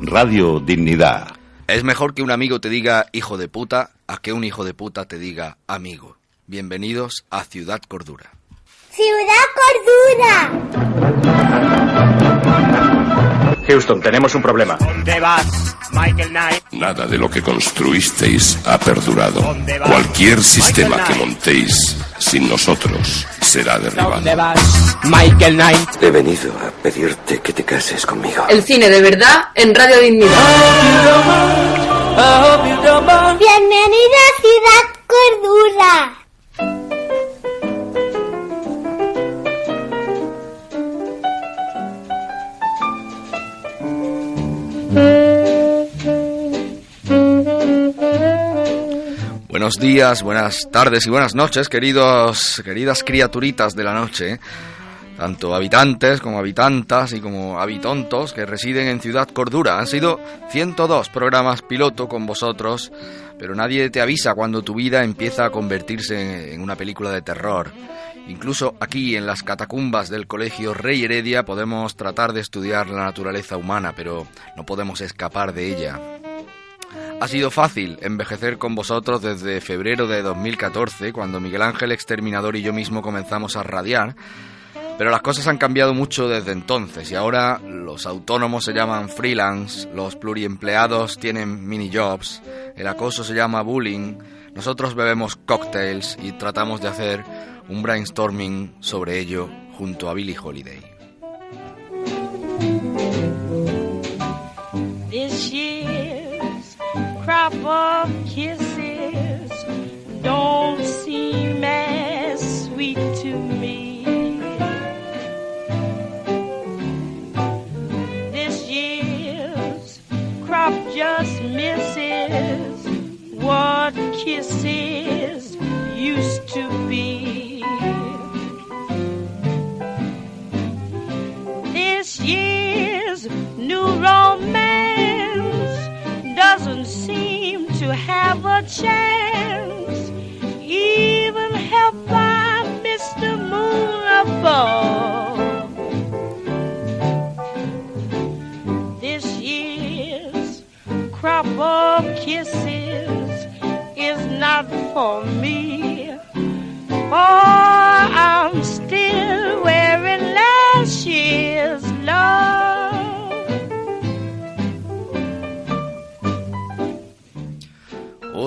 Radio Dignidad. Es mejor que un amigo te diga hijo de puta a que un hijo de puta te diga amigo. Bienvenidos a Ciudad Cordura. Ciudad Cordura. Houston, tenemos un problema. ¿Dónde vas, Michael Knight? Nada de lo que construisteis ha perdurado. Cualquier sistema que montéis sin nosotros será derribado. ¿Dónde vas, Michael Knight? He venido a pedirte que te cases conmigo. El cine de verdad en Radio Dignidad. Bienvenida a Ciudad Cordura. Buenos días, buenas tardes y buenas noches, queridos, queridas criaturitas de la noche, tanto habitantes como habitantas y como habitontos que residen en Ciudad Cordura. Han sido 102 programas piloto con vosotros, pero nadie te avisa cuando tu vida empieza a convertirse en una película de terror. Incluso aquí en las catacumbas del Colegio Rey Heredia podemos tratar de estudiar la naturaleza humana, pero no podemos escapar de ella. Ha sido fácil envejecer con vosotros desde febrero de 2014, cuando Miguel Ángel Exterminador y yo mismo comenzamos a radiar, pero las cosas han cambiado mucho desde entonces y ahora los autónomos se llaman freelance, los pluriempleados tienen mini jobs, el acoso se llama bullying, nosotros bebemos cocktails y tratamos de hacer un brainstorming sobre ello junto a Billie Holiday. Of kisses don't seem as sweet to me. This year's crop just misses what kisses used to be. Chance, even helped by Mr. Moon above. This year's crop of kisses is not for me, for I'm still wearing last year's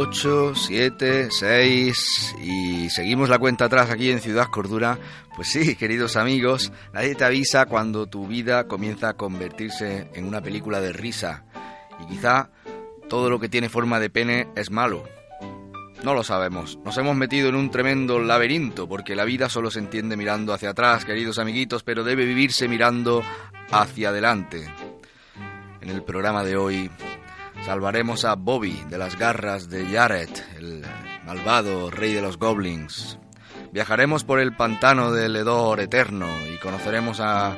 8, 7, 6 y seguimos la cuenta atrás aquí en Ciudad Cordura. Pues sí, queridos amigos, nadie te avisa cuando tu vida comienza a convertirse en una película de risa. Y quizá todo lo que tiene forma de pene es malo. No lo sabemos. Nos hemos metido en un tremendo laberinto porque la vida solo se entiende mirando hacia atrás, queridos amiguitos, pero debe vivirse mirando hacia adelante. En el programa de hoy Salvaremos a Bobby de las garras de Jared, el malvado rey de los goblins. Viajaremos por el pantano del hedor eterno y conoceremos a,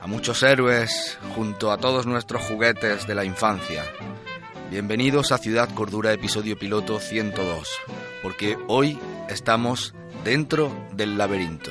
a muchos héroes junto a todos nuestros juguetes de la infancia. Bienvenidos a Ciudad Cordura, episodio piloto 102, porque hoy estamos dentro del laberinto.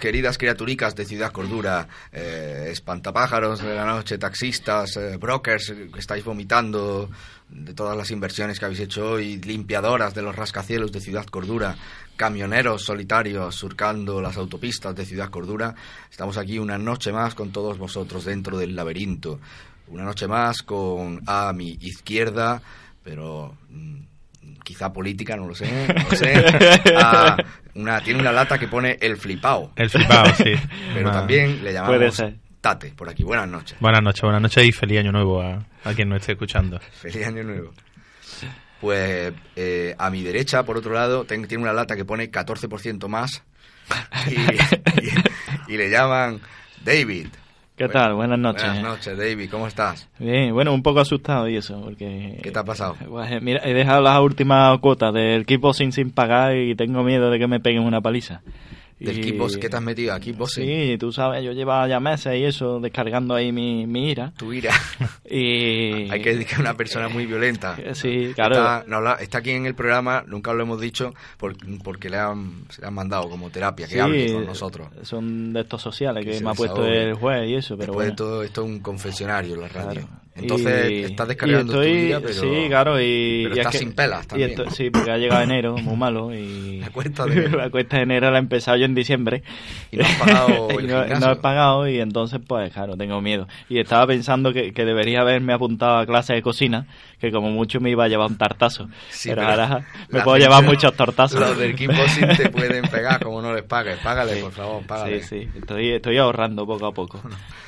Queridas criaturicas de Ciudad Cordura, eh, espantapájaros de la noche, taxistas, eh, brokers que estáis vomitando de todas las inversiones que habéis hecho hoy, limpiadoras de los rascacielos de Ciudad Cordura, camioneros solitarios surcando las autopistas de Ciudad Cordura. Estamos aquí una noche más con todos vosotros dentro del laberinto. Una noche más con a mi izquierda, pero mm, quizá política, no lo sé, no lo sé. a una, tiene una lata que pone el flipao. El flipao, sí. Pero también le Puede llamamos ser. Tate por aquí. Buenas noches. Buenas noches, buenas noches y feliz año nuevo a, a quien nos esté escuchando. Feliz año nuevo. Pues eh, a mi derecha, por otro lado, ten- tiene una lata que pone 14% más y, y- y le llaman David. ¿Qué tal? Buenas noches. Buenas noches, David. ¿Cómo estás? Bien, bueno, un poco asustado y eso, porque... ¿Qué te ha pasado? Pues, eh, mira, he dejado las últimas cuotas del kickboxing sin pagar y tengo miedo de que me peguen una paliza. ¿Del kickbox qué te has metido? ¿A kickboxing? Sí, tú sabes, yo llevaba ya meses y eso, descargando ahí mi, mi ira. Tu ira. Y... Hay que decir que es una persona muy violenta. Sí, claro. Está, no está aquí en el programa, nunca lo hemos dicho, por- porque le han, se le han mandado como terapia, que Sí, hable con nosotros. Son de estos sociales Que que, me ha puesto desahogue. el juez y eso, pero Después bueno. de todo esto es un confesionario la radio. Claro. Entonces Y- estás descargando estoy, tu ira, pero, Sí, claro, y... pero y es estás que- sin pelas y también. esto- sí, porque ha llegado enero, muy malo, y... La cuesta de enero. la cuesta de enero la he empezado yo en diciembre. Y no has pagado el no, no he pagado y entonces, pues, claro, tengo miedo. Y estaba pensando que, que debería haberme apuntado a clases de cocina, que como mucho me iba a llevar un tartazo. Sí, pero, pero ahora me puedo llevar muchos tortazos. Los del kickboxing te pueden pegar como no les pagues. Págale, por favor, págale. Sí, sí, estoy, estoy ahorrando poco a poco.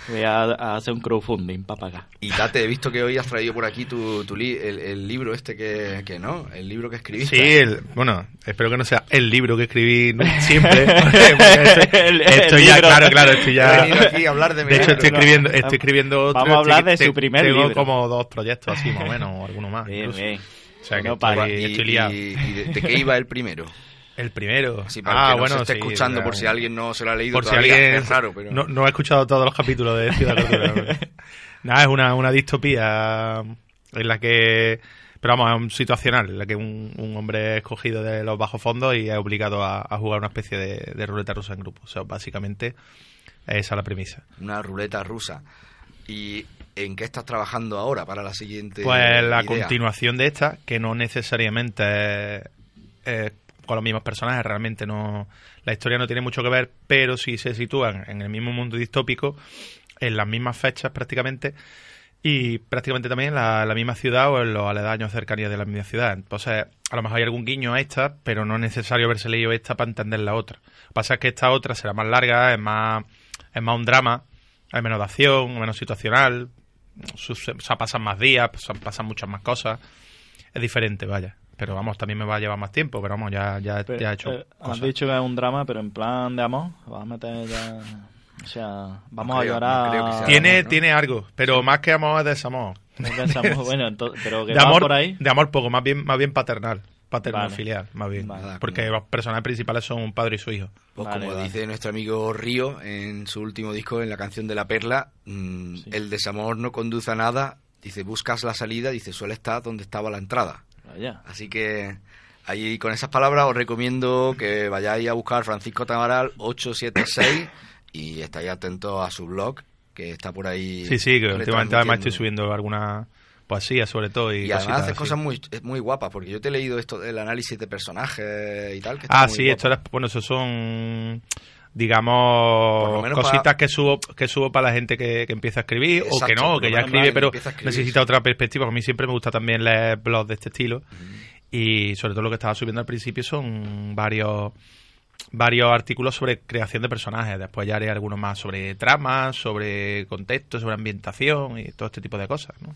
Voy a, a hacer un crowdfunding para pagar. Y Tate, he visto que hoy has traído por aquí tu, tu li- el, el libro este que, que no, el libro que escribiste. Sí, el- bueno, espero que no sea el libro que escribí siempre. El- estoy ya, libro. claro, claro, estoy He ya... venido aquí a hablar de mi De hecho, libro. estoy escribiendo, estoy escribiendo otro. Vamos a hablar de su primer tengo libro. como dos proyectos así, más o menos, o alguno más. Bien, incluso. bien. O sea que No estoy, y, estoy liado. y- y de, de qué iba el primero? El primero. Para ah, que no bueno, se esté sí, escuchando por si alguien no se lo ha leído por si todavía. alguien Es raro, pero... no, no ha escuchado todos los capítulos de Ciudad Cultura. Nada, es una, una distopía en la que, pero vamos, es un situacional, en la que un, un hombre es escogido de los bajos fondos y es obligado a, a jugar una especie de, de ruleta rusa en grupo. O sea, básicamente esa es la premisa. Una ruleta rusa. ¿Y en qué estás trabajando ahora para la siguiente Pues la idea? continuación de esta, que no necesariamente es, es con los mismos personajes, realmente no la historia no tiene mucho que ver, pero sí se sitúan en el mismo mundo distópico, en las mismas fechas prácticamente, y prácticamente también en la, la misma ciudad o en los aledaños cercanías de la misma ciudad. Entonces, a lo mejor hay algún guiño a esta, pero no es necesario haberse leído esta para entender la otra. Lo que pasa es que esta otra será más larga, es más, es más un drama, hay menos de acción, menos situacional, sus- o sea, pasan más días, pasan, pasan muchas más cosas. Es diferente, vaya. Pero vamos, también me va a llevar más tiempo, pero vamos, ya, ya, Pero, ya he hecho eh, has dicho que es un drama, pero en plan de amor. Vas a meter ya. O sea, vamos No a llorar. no sea Tiene, amor, ¿no? tiene algo, pero más que amor es desamor. No pensamos, bueno, ento- pero que de va amor, por ahí. de amor poco, más bien, más bien paternal, paternal Vale. filial, más bien, Vale. porque los personajes principales son un padre y su hijo. Pues Vale, como vale. dice nuestro amigo Río en su último disco, en la canción de la perla, mm, el desamor no conduce a nada. Dice, buscas la salida, dice, suele estar donde estaba la entrada. Vaya. Así que ahí con esas palabras os recomiendo que vayáis a buscar Francisco Tamaral 876 y estáis atentos a su blog, que está por ahí. Sí, sí, que últimamente además estoy subiendo alguna poesía sobre todo y, Y además haces así. cosas muy, muy guapas, porque yo te he leído esto del análisis de personajes y tal. Que Ah, sí, esto era, bueno, eso son digamos cositas para- que subo que subo para la gente que, que empieza a escribir o que no, o que ya escribe pero necesita otra perspectiva. A mí siempre me gusta también leer blogs de este estilo y sobre todo lo que estaba subiendo al principio son varios varios artículos sobre creación de personajes. Después ya haré algunos más sobre tramas, sobre contexto, sobre ambientación y todo este tipo de cosas, ¿no?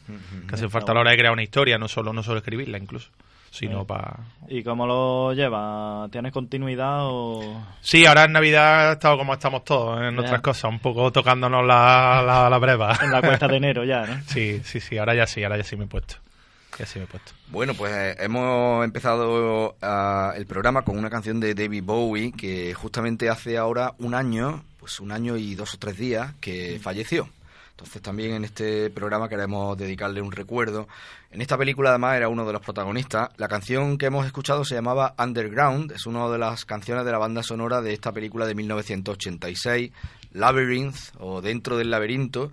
Que hace falta a la hora de crear una historia, no solo no solo escribirla incluso, sino Eh. para ¿Y cómo lo llevas? ¿Tienes continuidad o...? Sí, ahora en Navidad he estado como estamos todos en Ya. otras cosas, un poco tocándonos la, la, la breva. En la cuesta de enero ya, ¿no? Sí, sí, sí, ahora ya sí, ahora ya sí me he puesto. Ya sí me he puesto. Bueno, pues eh, hemos empezado ah, el programa con una canción de David Bowie que justamente hace ahora un año, pues un año y dos o tres días que falleció. Entonces también en este programa queremos dedicarle un recuerdo. En esta película además era uno de los protagonistas. La canción que hemos escuchado se llamaba Underground, es una de las canciones de la banda sonora de esta película de 1986, Labyrinth o Dentro del laberinto.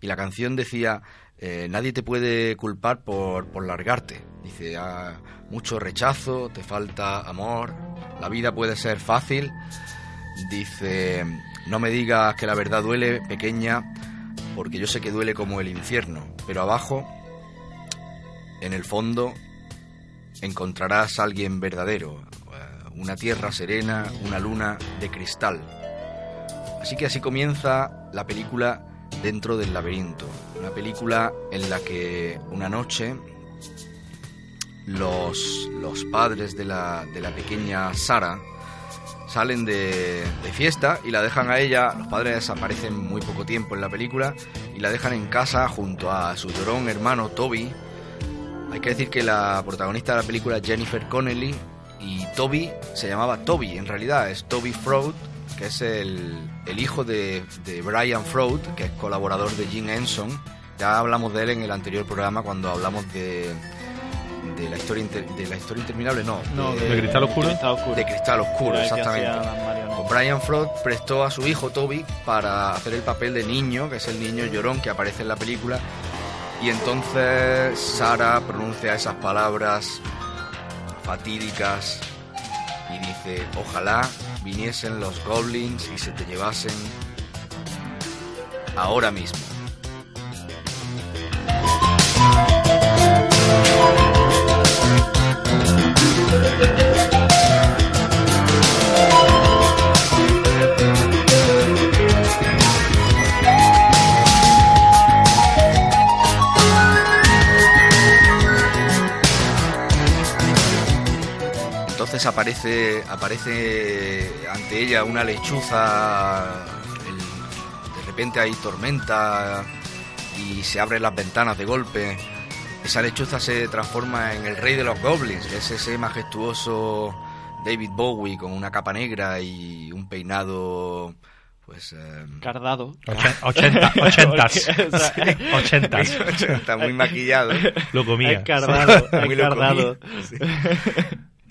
Y la canción decía, eh, nadie te puede culpar por, por largarte. Dice, "Ah, mucho rechazo, te falta amor, la vida puede ser fácil. Dice, no me digas que la verdad duele, pequeña, porque yo sé que duele como el infierno, pero abajo, en el fondo, encontrarás a alguien verdadero, eh, una tierra serena, una luna de cristal. Así que así comienza la película Dentro del laberinto, una película en la que una noche los, los padres de la, de la pequeña Sara salen de, de fiesta y la dejan a ella, los padres desaparecen muy poco tiempo en la película y la dejan en casa junto a su llorón hermano Toby. Hay que decir que la protagonista de la película es Jennifer Connelly y Toby se llamaba Toby, en realidad es Toby Fraud, que es el, el hijo de, de Brian Fraud, que es colaborador de Jim Henson. Ya hablamos de él en el anterior programa cuando hablamos de, de la historia inter- de la historia interminable, no, No, ¿De Cristal Oscuro? Cristal Oscuro. de Cristal Oscuro, exactamente. Pues Brian Fraud prestó a su hijo Toby para hacer el papel de niño, que es el niño llorón que aparece en la película. Y entonces Sara pronuncia esas palabras fatídicas y dice, ojalá viniesen los goblins y se te llevasen ahora mismo. Aparece, aparece ante ella una lechuza, el- de repente hay tormenta y se abren las ventanas de golpe. Esa lechuza se transforma en el rey de los goblins, que es ese majestuoso David Bowie con una capa negra y un peinado, pues... eh, Cardado. Ochen- ochenta, ochentas. Ochentas. Está muy maquillado. Lo comía. Es cardado, Muy es lo cardado. comí, sí.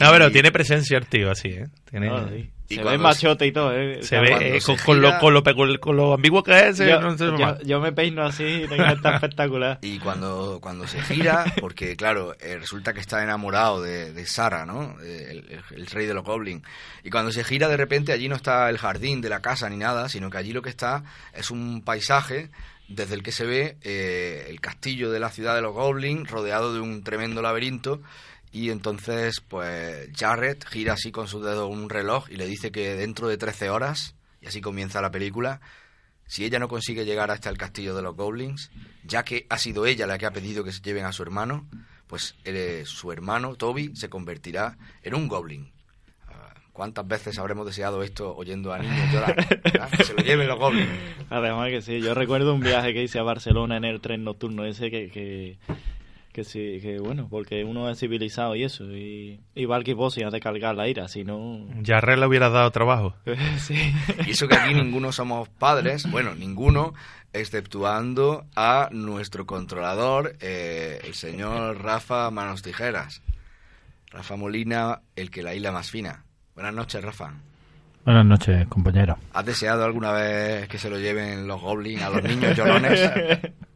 No, pero tiene presencia el tío así, ¿eh? Tiene, No, sí. Y Se ve machote y todo, ¿eh? Se O sea, ve eh, se con, con lo, con, lo, pecu- con lo ambiguo que es. eh, yo, no sé yo- me peino así y tengo espectacular. Y cuando, cuando se gira, porque claro, eh, resulta que está enamorado de, de Sara, ¿no? El, el- el rey de los goblins. Y cuando se gira, de repente allí no está el jardín de la casa ni nada, sino que allí lo que está es un paisaje desde el que se ve eh, el castillo de la ciudad de los Goblins rodeado de un tremendo laberinto y entonces pues Jarrett gira así con su dedo un reloj y le dice que dentro de 13 horas, y así comienza la película, si ella no consigue llegar hasta el castillo de los Goblins, ya que ha sido ella la que ha pedido que se lleven a su hermano, pues eh, su hermano, Toby, se convertirá en un Goblin. Ah, ¿Cuántas veces habremos deseado esto oyendo a niños llorar? ¿verdad? Que se lo lleven los Goblins. Además que sí, yo recuerdo un viaje que hice a Barcelona en el tren nocturno ese que, que sí, que bueno, porque uno es civilizado y eso, y, y Valky Boss de cargar la ira, si no... Ya Red le hubiera dado trabajo. sí. Y eso que aquí ninguno somos padres, bueno, ninguno, exceptuando a nuestro controlador, eh, el señor Rafa Manos Tijeras. Rafa Molina, el que la hila más fina. Buenas noches, Rafa. Buenas noches, compañero. ¿Has deseado alguna vez que se lo lleven los goblins a los niños llorones?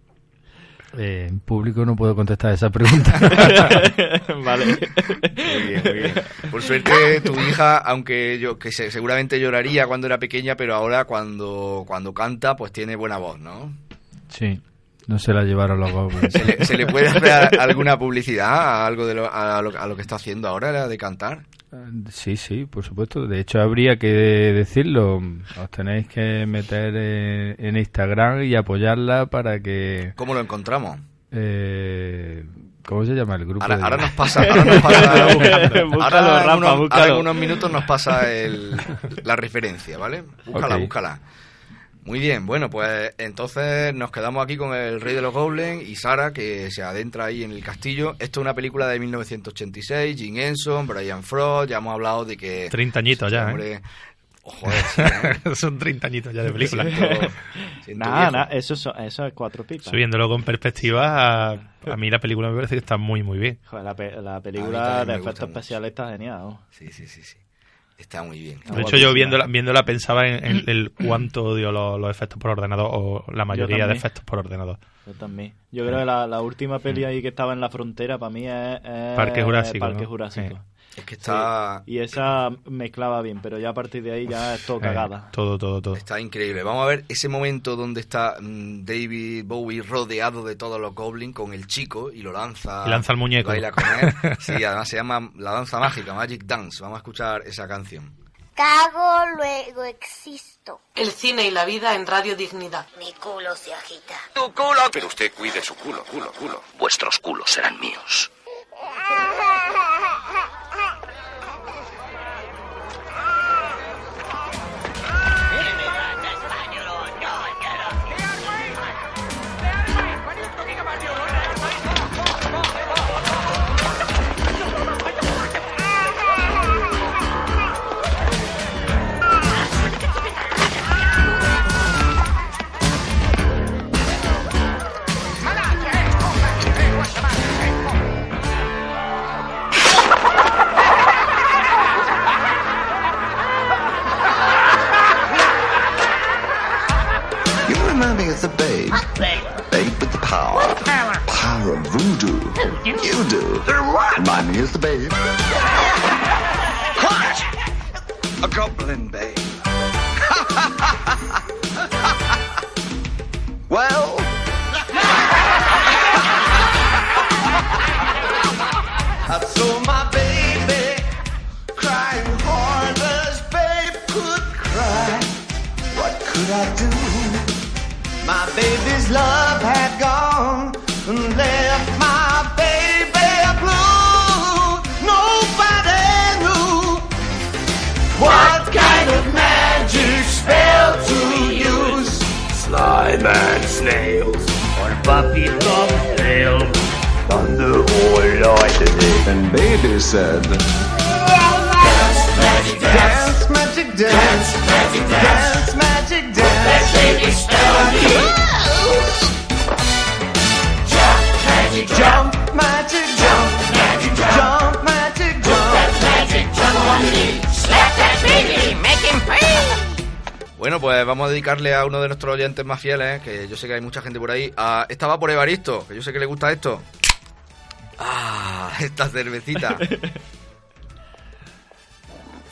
Eh, en público no puedo contestar esa pregunta. vale. Muy bien, muy bien. Por suerte, tu hija, aunque yo que se- seguramente lloraría cuando era pequeña, pero ahora cuando, cuando canta, pues tiene buena voz, ¿no? Sí, no se la llevaron los goblins. ¿Se le, se le puede hacer alguna publicidad a algo de lo, a, lo, a lo que está haciendo ahora, la de cantar? Sí, sí, por supuesto. De hecho, habría que decirlo. Os tenéis que meter eh, en Instagram y apoyarla para que... ¿Cómo lo encontramos? Eh, ¿Cómo se llama el grupo? Ahora, de- ahora nos pasa, ahora nos pasa, Búscalo, ahora, en Rafa, unos, ahora búscalo. en unos minutos nos pasa el, la referencia, ¿vale? Búscala, búscala. Muy bien, bueno, pues entonces nos quedamos aquí con el Rey de los Goblins y Sara, que se adentra ahí en el castillo. Esto es una película de 1986, Jim Henson, Brian Frost, ya hemos hablado de que... 30 añitos ya, ¿eh? Hombre, oh, joder, sí, ¿eh? Son 30 añitos ya de película. Siento- siento Nada, nada, eso, es- eso es cuatro pipas. Subiéndolo con perspectiva, a, a mí la película me parece que está muy, muy bien. Joder, la, pe- la A película de efectos especiales está genial. ¿no? Sí, sí, sí, sí. Está muy bien. De hecho, yo viéndola, viéndola pensaba en, en el cuánto odio los, los efectos por ordenador o la mayoría de efectos por ordenador. Yo también. Yo creo que la, la última peli ahí que estaba en la frontera para mí es, es Parque Jurásico, Parque ¿no? Jurásico. Es que está... Sí, Y esa mezclaba bien, pero ya a partir de ahí ya es todo Eh, cagada. todo, todo, todo. Está increíble. Vamos a ver ese momento donde está mm, David Bowie rodeado de todos los goblins con el chico y lo lanza. Y lanza el muñeco. Baila con él. Sí, además se llama La Danza Mágica, Magic Dance. Vamos a escuchar esa canción. Cago, luego existo. El cine y la vida en Radio Dignidad. Mi culo se agita. ¡Tu culo! Pero usted cuide su culo, culo, culo. Vuestros culos serán míos. me of the babe. Babe with the power. Power of voodoo. You do. Remind me of the babe. What? A goblin babe. well. I saw my baby crying hard as babe could cry. What could I do? My baby's love had gone and left my baby blue. Nobody knew what kind of magic spell to use. Slime and snails, or puppy tail, thunder or lightning. And baby said, Dance magic dance, dance magic dance, magic dance, magic dance. That baby. Jump magic jump, magic jump, magic jump, magic jump. That magic jump on me. Slap that baby, make him pay. Bueno, pues vamos a dedicarle a uno de nuestros oyentes más fieles, que yo sé que hay mucha gente por ahí. A... Esta va por Evaristo, que yo sé que le gusta esto. Ah, esta cervecita.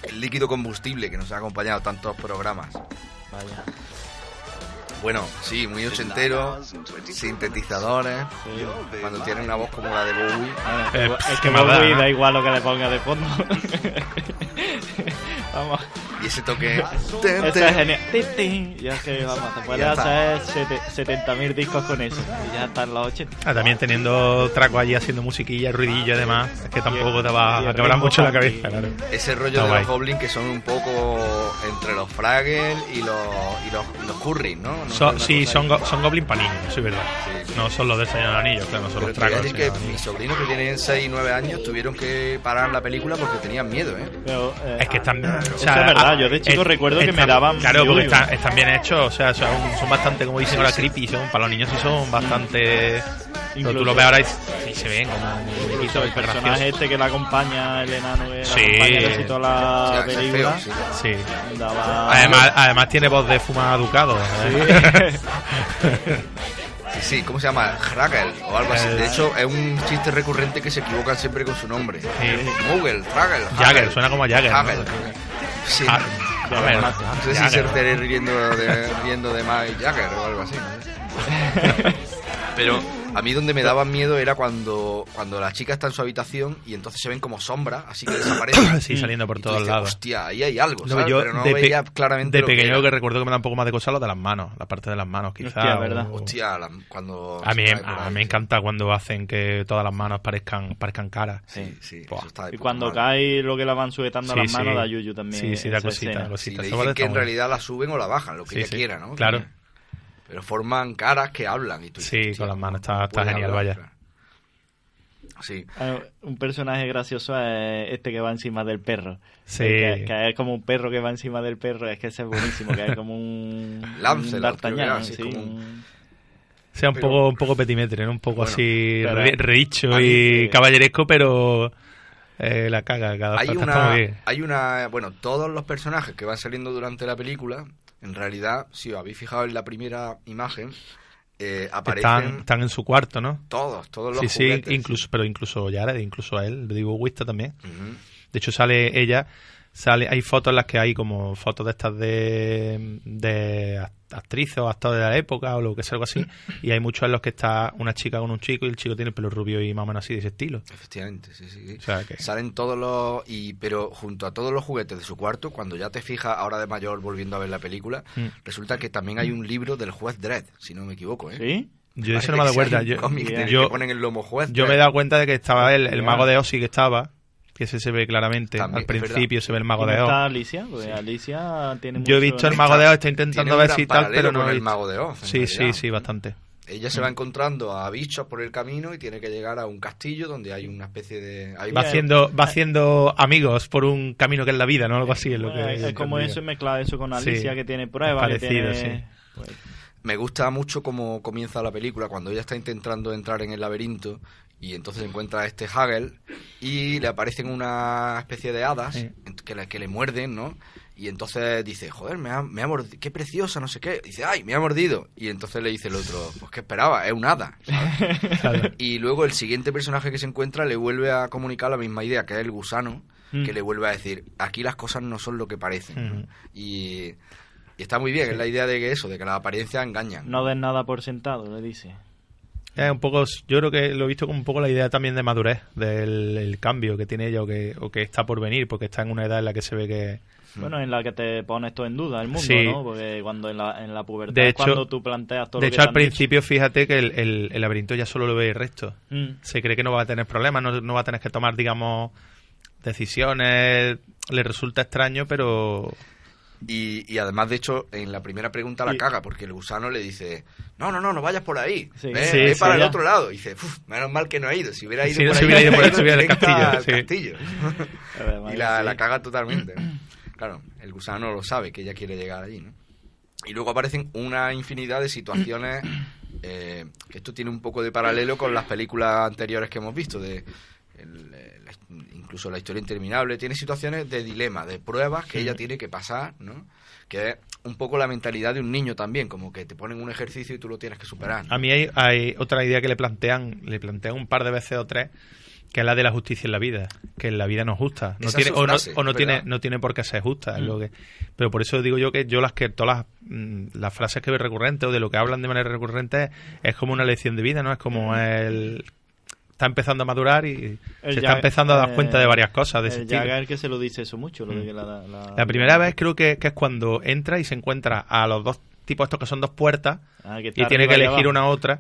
El líquido combustible que nos ha acompañado tantos programas. Vaya. Bueno, sí, muy ochentero, sintetizadores, cuando tiene una voz como la de Bowie. Eh, es que Bowie da igual lo que le ponga de fondo. Vamos. Y ese toque... Eso es genial. Ya es que, vamos, te puedes hacer sete- 70.000 discos con eso. Y ya están los 80. Ah, también teniendo traco allí haciendo musiquilla, ruidillo y demás, es que tampoco te va a quebrar mucho la cabeza, claro. Ese rollo de guay. los goblins que son un poco entre los Fraggle y los, y los, y los Curry, ¿no? No una sí, son, go- son Goblin para niños, sí, es verdad. No son los del Señor de los Anillos, claro, no son Pero los tragos. decir que mis sobrinos que tienen 6 y 9 años tuvieron que parar la película porque tenían miedo, ¿eh? Pero, eh, Es que están. O eso sea, es verdad, ah, yo de chico es- recuerdo que me están- daban Claro, porque están, están bien hechos, o sea, son, son bastante, como dicen ahora, creepy. Son, para los niños sí son bastante. Pero tú Incluso- lo ves ahora y sí se ven como Incluso muñequitos el personaje este que la acompaña, el enano que la Sí. acompaña casi toda la es película. feo, Sí. daba- Además, además tiene voz de fuma ducado. ¿eh? Sí, sí, ¿cómo se llama? Fraggle o algo así. Eh, De hecho, es un chiste recurrente que se equivocan siempre con su nombre. Moogle, Fraggle. Jagger, Haggle. suena como Jagger. ¿no? Haggle. Sí. Ah, No a ver, sé si Jagger. se estaré riendo de, riendo de Mike Jagger o algo así. no. Pero a mí donde me daban miedo era cuando, cuando la chica está en su habitación y entonces se ven como sombras, así que desaparecen. Sí, saliendo por todos dices, lados. Hostia, ahí hay algo, No, ¿sabes? yo Pero no de, pe- veía claramente de lo que pequeño que recuerdo que me da un poco más de cosa lo de las manos, la parte de las manos, quizás. Hostia, ¿verdad? o- Hostia, la- cuando... A mí, por a ahí. mí me encanta cuando hacen que todas las manos parezcan, parezcan caras. Sí, sí, Buah. eso está de Y cuando cae lo que la van sujetando a las manos sí. da yuyu también. Sí, sí, da cosita, cosita. Sí, le dicen que en realidad la suben o la bajan, lo que ella quiera, ¿no? claro. Pero forman caras que hablan y tú dices, Sí, "Hostia, con las manos, está, ¿cómo está genial, hablar?". vaya. Sí. Ah, Un personaje gracioso es este que va encima del perro. Sí. Que, que es como un perro que va encima del perro. Es que ese es buenísimo. Que es como un. Así sí, como un- sea un Pero- poco un poco petimetre, ¿no? Un poco Bueno, así re- y sí. caballeresco, pero eh, la caga cada Hay está una, hay una, bueno, todos los personajes que van saliendo durante la película, en realidad, si os habéis fijado en la primera imagen, eh, aparecen Están, están en su cuarto, ¿no? todos, todos los Sí, sí, juguetes. incluso, pero incluso Jared, incluso a él, de Divo Wista también. De hecho, sale ella, sale, hay fotos en las que hay como fotos de estas de, de act- actrices o actores de la época o lo que sea, algo así. y hay muchos en los que está una chica con un chico y el chico tiene el pelo rubio y más o menos así de ese estilo. Efectivamente, sí, sí. sí. O sea que- Salen todos los... Y, pero junto a todos los juguetes de su cuarto, cuando ya te fijas, ahora de mayor, volviendo a ver la película, Mm. resulta que también hay un libro del juez Dredd, si no me equivoco, ¿eh? ¿Sí? Yo eso no me he dado cuenta. Yo, cómic en el yo- que ponen el lomo juez yo me he dado cuenta de que estaba el, el mago de Ozzy que estaba, que ese se ve claramente. También, Al principio se ve el mago ¿Quién de Oz. está Alicia? Porque Alicia tiene Yo he mucho- visto el mago de Oz, está intentando ver si tal, pero no con el mago de Oz, Sí, sí, realidad. sí, bastante. Ella se va encontrando a bichos por el camino y tiene que llegar a un castillo donde hay una especie de... hay Va un- haciendo, va haciendo amigos por un camino que es la vida, ¿no? Algo así es lo Bueno, que. es, es como eso y mezclar eso con Alicia Sí. que tiene pruebas. que Parecido, tiene- sí. pues, Me gusta mucho cómo comienza la película, cuando ella está intentando entrar en el laberinto y entonces encuentra a este Hagel y le aparecen una especie de hadas Sí. que, le, que le muerden, ¿no? Y entonces dice, joder, me ha, me ha mordido, qué preciosa, no sé qué. dice, ay, me ha mordido. Y entonces le dice el otro, pues qué esperaba, es un hada. ¿sabes? Claro. Y luego el siguiente personaje que se encuentra le vuelve a comunicar la misma idea, que es el gusano, Mm. que le vuelve a decir, aquí las cosas no son lo que parecen. y, y está muy bien, es la idea de que eso, de que las apariencias engañan. no des nada por sentado, le dice. Un poco, yo creo que lo he visto como un poco la idea también de madurez, del el cambio que tiene ella o que, o que está por venir, porque está en una edad en la que se ve que... Bueno, en la que te pones todo en duda el mundo, Sí. ¿no? Porque cuando en la, en la pubertad De es hecho- cuando tú planteas todo De lo que hecho, te al dicho. principio, fíjate que el, el- el laberinto ya solo lo ve el resto. Mm. Se cree que no va a tener problemas, no, no va a tener que tomar, digamos, decisiones. Le resulta extraño, pero... Y, y además, de hecho, en la primera pregunta la Y- caga, porque el gusano le dice, no, no, no, no vayas por ahí, Sí. ve, Sí, ve sí, para el ya. otro lado. Y dice, "Uf, menos mal que no ha ido, si hubiera ido Si no por se ahí, hubiera ido por ahí, se hubiera ido castillo, sí. castillo". Además, y la, caga totalmente. Claro, el gusano lo sabe, que ella quiere llegar allí, ¿no? Y luego aparecen una infinidad de situaciones eh, que esto tiene un poco de paralelo con las películas anteriores que hemos visto, de el- eh, la- incluso la historia interminable, tiene situaciones de dilema, de pruebas que ella tiene que pasar, ¿no? Que es un poco la mentalidad de un niño también, como que te ponen un ejercicio y tú lo tienes que superar. ¿no? A mí hay, hay otra idea que le plantean, le plantean un par de veces o tres, que es la de la justicia en la vida, que en la vida no es justa, no Esa tiene, o no, o no tiene, no tiene por qué ser justa, es Mm. lo que, pero por eso digo yo que yo las que todas las, mm, las frases que veo recurrentes o de lo que hablan de manera recurrente es como una lección de vida, ¿no? Es como el está empezando a madurar y El se está empezando a dar eh, cuenta de varias cosas de el. Jagger que se lo dice eso mucho, lo de Mm. que la, la- La primera vez creo que, que es cuando entra y se encuentra a los dos tipos estos que son dos puertas Ah, y tiene que elegir una otra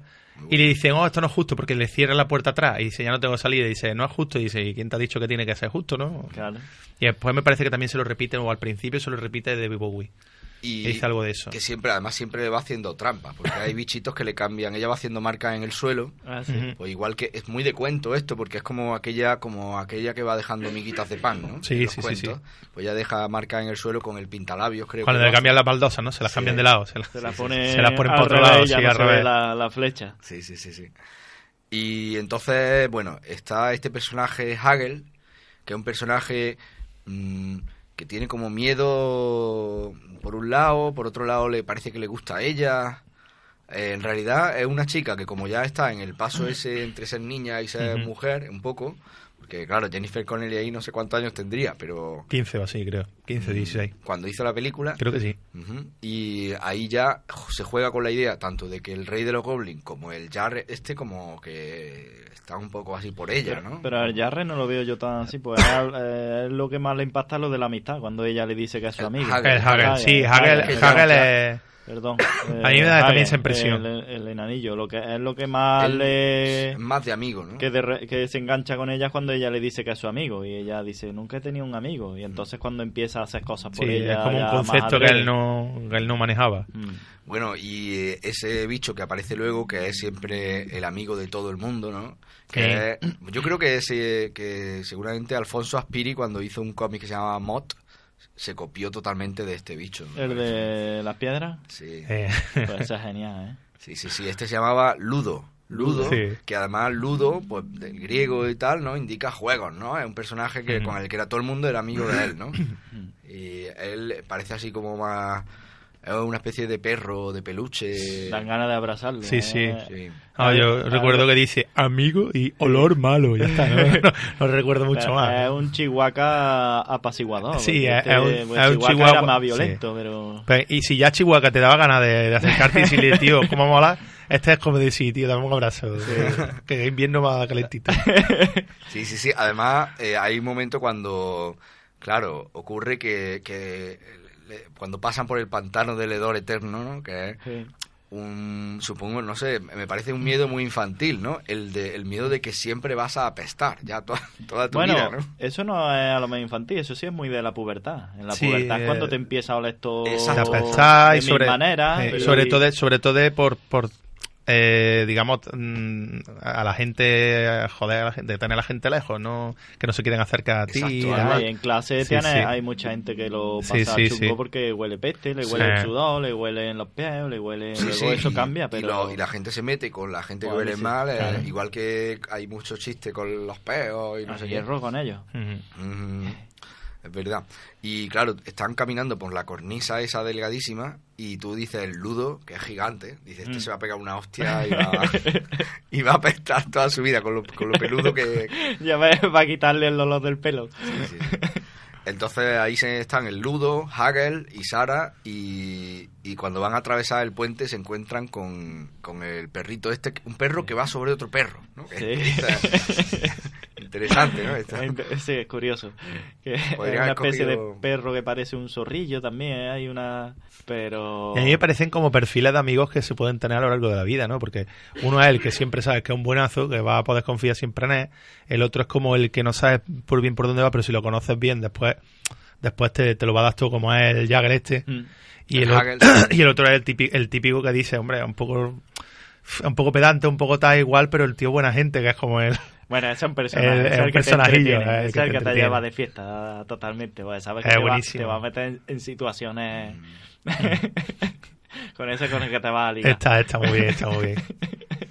y le dicen, oh, esto no es justo porque le cierra la puerta atrás y dice, ya no tengo salida y dice, no es justo y dice, ¿y quién te ha dicho que tiene que ser justo, no? Claro. Y después me parece que también se lo repiten o al principio se lo repite de Bowie. Y Que dice algo de eso. Que siempre, además, siempre le va haciendo trampas, porque hay bichitos que le cambian. Ella va haciendo marcas en el suelo. Ah, sí. Pues igual que es muy de cuento esto, porque es como aquella, como aquella que va dejando miguitas de pan, ¿no? Sí, sí, sí. Pues ella deja marcas en el suelo con el pintalabios, creo. Cuando que le cambian las baldosas, ¿no? Se las Sí. cambian de lado. Se las, Se la pone, se las ponen al por otro revés, lado, sí, no al revés. La, la flecha. Sí, sí, sí, sí. Y entonces, bueno, está este personaje Hagel, que es un personaje mm, que tiene como miedo por un lado, por otro lado le parece que le gusta a ella. Eh, en realidad es una chica que como ya está en el paso ese entre ser niña y ser mujer, un poco, porque claro, Jennifer Connelly ahí no sé cuántos años tendría, pero 15 o así, creo. 15, 16. cuando hizo la película... Creo que sí. Y ahí ya se juega con la idea tanto de que el rey de los goblins como el Jar este como que está un poco así por ella, ¿no? Pero al Jarre no lo veo yo tan así, pues es, eh, lo que más le impacta lo de la amistad, cuando ella le dice que es su El amigo. Hagel. El Hagel, sí, Hagel, Hagel, Hagel Hagel, es... Perdón. A mí me da eh, también esa impresión. El, el enanillo, lo que es lo que más le... más de amigo, ¿no? Que, de re- que se engancha con ella cuando ella le dice que es su amigo y ella dice nunca he tenido un amigo y entonces cuando empieza a hacer cosas por Sí, ella es como un concepto que él no, que él no manejaba. Mm. Bueno, y eh, ese bicho que aparece luego, que es siempre el amigo de todo el mundo, ¿no? Que es- yo creo que, ese, que seguramente Alfonso Aspiri, cuando hizo un cómic que se llamaba Mott, se copió totalmente de este bicho. me el parece. de las piedras Sí. Eh, pues eso es genial ¿eh? sí, sí, sí. Este se llamaba Ludo. Ludo, Sí. que además Ludo, pues del griego y tal, ¿no? Indica juegos, ¿no? Es un personaje que Ujú. con el que era todo el mundo era amigo de él, ¿no? y él parece así como más... Es una especie de perro, de peluche. dan ganas de abrazarlo Sí, ¿eh? sí. Sí. Ah, yo ver, recuerdo que dice amigo y olor malo. Ya está, no, no- no recuerdo mucho Es más. un chihuahua apaciguador. Sí, es- es un- pues, es un chihuahua chihuahua- era más sí. violento, pero... Y si ya Chihuahua te daba ganas de, de acercarte y decirle, tío, ¿cómo mola? Este es como decir, tío, dame un abrazo. Que es invierno más calentito. Sí, sí, sí. Además, eh, hay un momento cuando, claro, ocurre que, que cuando pasan por el pantano del hedor eterno, ¿no? Que es Sí. un, supongo, no sé, me parece un miedo muy infantil, ¿no? El, de, el miedo de que siempre vas a apestar, ya toda, toda tu Bueno, vida, ¿no? eso no es a lo más infantil, eso sí es muy de la pubertad. En la Sí, pubertad es eh, cuando te empieza a oler todo Exacto. De y sobre, mil maneras. eh, pero- sobre todo, sobre todo de por, por eh, digamos, mm, a la gente, joder, a la gente, tener a la gente lejos, no que no se quieren acercar a ti. Exacto, y en clase Sí, tienes- sí. hay mucha gente que lo pasa sí, chungo sí. porque huele peste, le Sí. huele el sudor, le huele en los pies, le huele... Sí, luego sí, eso y- cambia, y pero... lo- y la gente se mete con la gente que huele sí, mal, eh, claro. igual que hay muchos chistes con los peos y no sé qué. hierro con ellos. Mm, es verdad. Y claro, están caminando por la cornisa esa delgadísima y tú dices el ludo, que es gigante, dices, este Mm. se va a pegar una hostia y va, y va a apestar toda su vida con lo, con lo peludo que... ya va a quitarle el olor del pelo. Sí, sí. Entonces ahí se están el Ludo, Hagel y Sara y, y cuando van a atravesar el puente se encuentran con, con el perrito este, un perro que va sobre otro perro, ¿no? Sí. Interesante, ¿no? Esto. Sí, es curioso. Que una especie cogido- de perro que parece un zorrillo también, ¿eh? hay una... Pero... Y a mí me parecen como perfiles de amigos que se pueden tener a lo largo de la vida, ¿no? Porque uno es el que siempre sabes que es un buenazo, que va a poder confiar siempre en él. El otro es como el que no sabes por bien por dónde va, pero si lo conoces bien, después después te, te lo va a dar tú como es el Jagger este. Mm. Y El el, o- Hagel. y el otro es el típico, el típico que dice, hombre, un poco un poco pedante, un poco tal igual, pero el tío buena gente, que es como él. Bueno, es un personaje. El- es el un que te personajillo, entretiene, el ese que es el te que te lleva de fiesta totalmente. Pues, sabes que Es te va, te a meter en, en situaciones... con ese con el que te va a ligar. Está, está muy bien, está muy bien.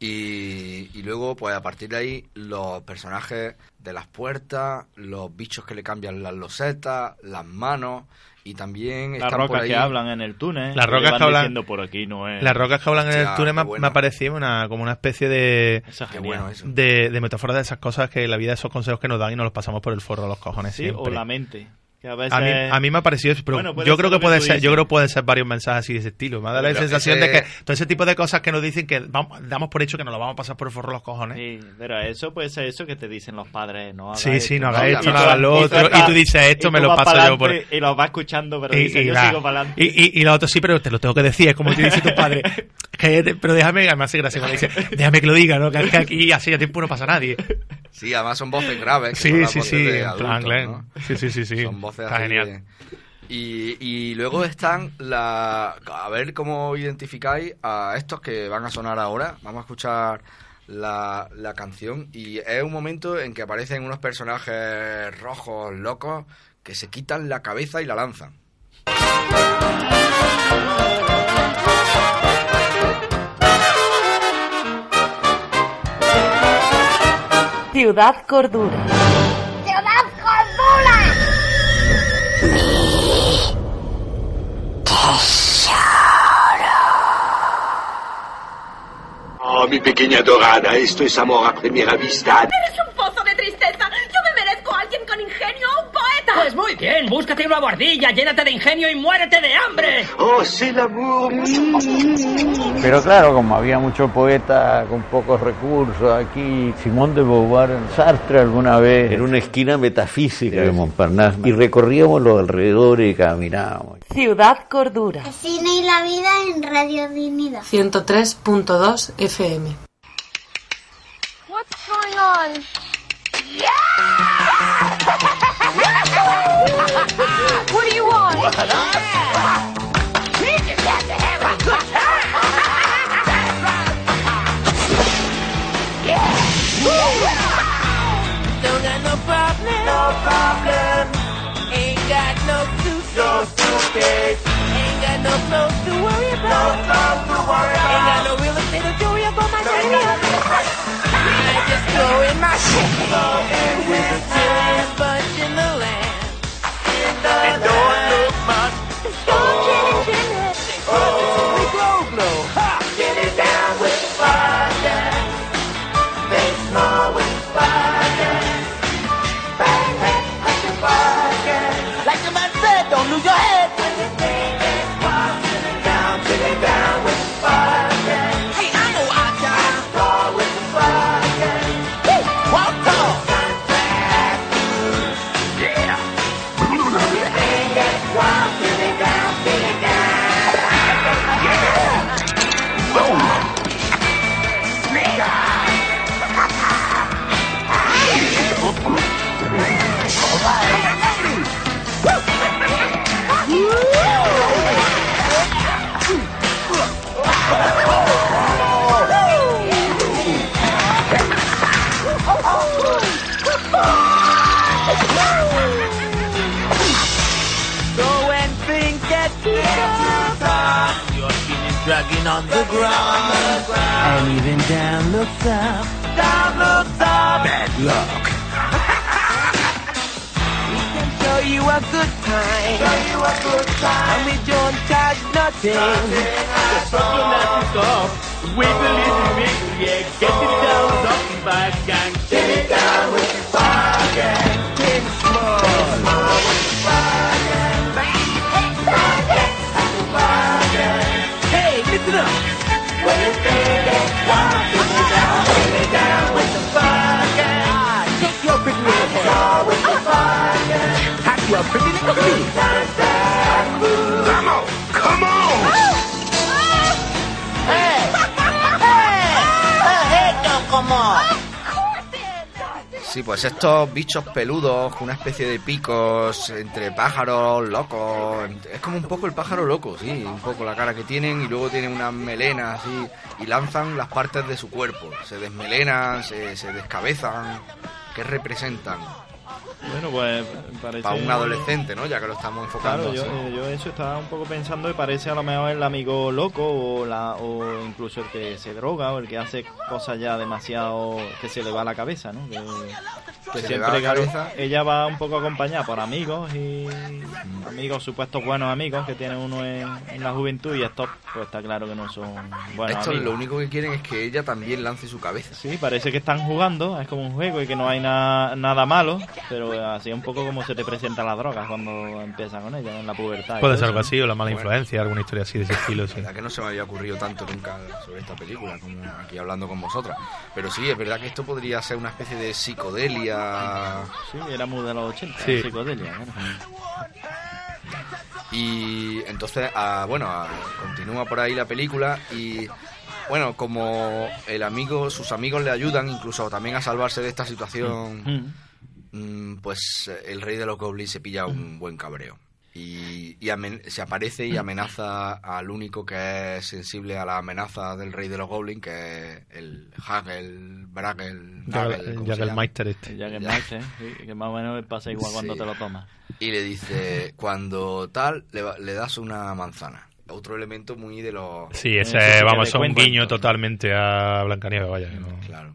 Y, y luego, pues a partir de ahí, los personajes de las puertas, los bichos que le cambian las losetas, las manos y también Las están por rocas ahí... que hablan en el túnel. Las rocas que hablan- por aquí no es. Las rocas que hablan en el túnel me, bueno. me ha parecido una, como una especie de, bueno eso. de, de metáfora de esas cosas que la vida, esos consejos que nos dan y nos los pasamos por el forro de los cojones Sí, siempre. o la mente. Que a veces... A mí, a mí me ha parecido, pero Bueno, yo creo que puede ser, yo creo pueden ser varios mensajes así de ese estilo. Me da la Pero sensación ese- de que todo ese tipo de cosas que nos dicen que vamos, damos por hecho que nos lo vamos a pasar por el forro los cojones. Sí, pero eso puede ser eso que te dicen los padres, no Sí, sí, no hagas esto, no hagas lo otro. Y tú dices esto, me lo paso yo por. Y lo vas escuchando, pero Y, dices, y yo la- sigo para adelante. y, y, y lo otro sí, pero te lo tengo que decir, es como te dice tu padre. Pero déjame, además hace gracia cuando dice, déjame que lo diga, ¿no? Que, que aquí hace ya tiempo no pasa nadie. Sí, además son voces graves. que Sí, sí, sí. Sí, sí, sí, sí. Son voces Está así genial. de- Y, y luego están la... A ver cómo identificáis a estos que van a sonar ahora. Vamos a escuchar la, la canción y es un momento en que aparecen unos personajes rojos, locos, que se quitan la cabeza y la lanzan. Ciudad Cordura. ¡Ciudad Cordura! Oh, mi pequeña dorada, esto es amor a primera vista. Eres un pozo de tristeza. Yo me merezco a alguien con ingenio, un poeta. Pues muy bien, búscate una bordilla, llénate de ingenio y muérete de hambre. Oh, c'est l'amour. Pero claro, como había muchos poetas con pocos recursos aquí, Simón de Beauvoir, Sartre alguna vez, en una esquina metafísica de Montparnasse, y recorríamos los alrededores y caminábamos. Ciudad Cordura. El cine y la vida en Radio Dignidad. 103.2 FM. What's going on? What do you want? Don't got no problem. No problem. Ain't got no suitcase. No suitcase. Ain't got no clothes to worry about. No clothes to worry about. Ain't got no real estate to worry about my I just go in my shit. Go in with bunch in the land. In the and don't look much. Go looks up. Down looks up. Bad luck. we can show you a good time. Show you a good time. And we don't charge nothing. Just you're not to stop. Wiggle it, wiggle, yeah. Get it down, rocking back, gang. Get it down with Sí, pues estos bichos peludos, con una especie de picos entre pájaros locos. Es como un poco el pájaro loco, sí, un poco la cara que tienen y luego tienen unas melenas así y lanzan las partes de su cuerpo. Se desmelenan, se, se descabezan. ¿Qué representan? Bueno, pues parece... Para un adolescente, ¿no? Ya que lo estamos enfocando Claro, yo, así. eh, yo eso estaba un poco pensando y parece a lo mejor el amigo loco o, la, o incluso el que se droga o el que hace cosas ya demasiado que se le va a la cabeza, ¿no? Que- Que se siempre, la claro, cabeza. ella va un poco acompañada por amigos y amigos, supuestos buenos amigos que tiene uno en, en la juventud y estos, pues está claro que no son buenos Estos amigos. lo único que quieren es que ella también lance su cabeza. Sí, parece que están jugando, es como un juego y que no hay na- nada malo, pero así un poco como se te presentan las drogas cuando empiezan con ella, en la pubertad. Puede ser algo así, o la mala Bueno. influencia, alguna historia así de ese estilo, sí. La verdad que no se me había ocurrido tanto nunca sobre esta película, como aquí hablando con vosotras. Pero sí, es verdad que esto podría ser una especie de psicodelia. Sí, era muy de los 80, Sí. psicodelia. Y entonces, ah, bueno, ah, continúa por ahí la película y bueno, como el amigo, sus amigos le ayudan incluso también a salvarse de esta situación, mm, pues eh, el rey de los goblins se pilla un buen cabreo. Y, y amen- se aparece y amenaza al único que es sensible a la amenaza del rey de los goblins, que es el Hagel, Bragel. Jagelmeister este. El Jagermeister, sí, que más o menos pasa igual cuando te lo tomas. Y le dice, cuando tal, le, va- le das una manzana. Otro elemento muy de los... Sí, ese, Eso sí que vamos, es un guiño totalmente a Blancanieves, vaya. no- Claro.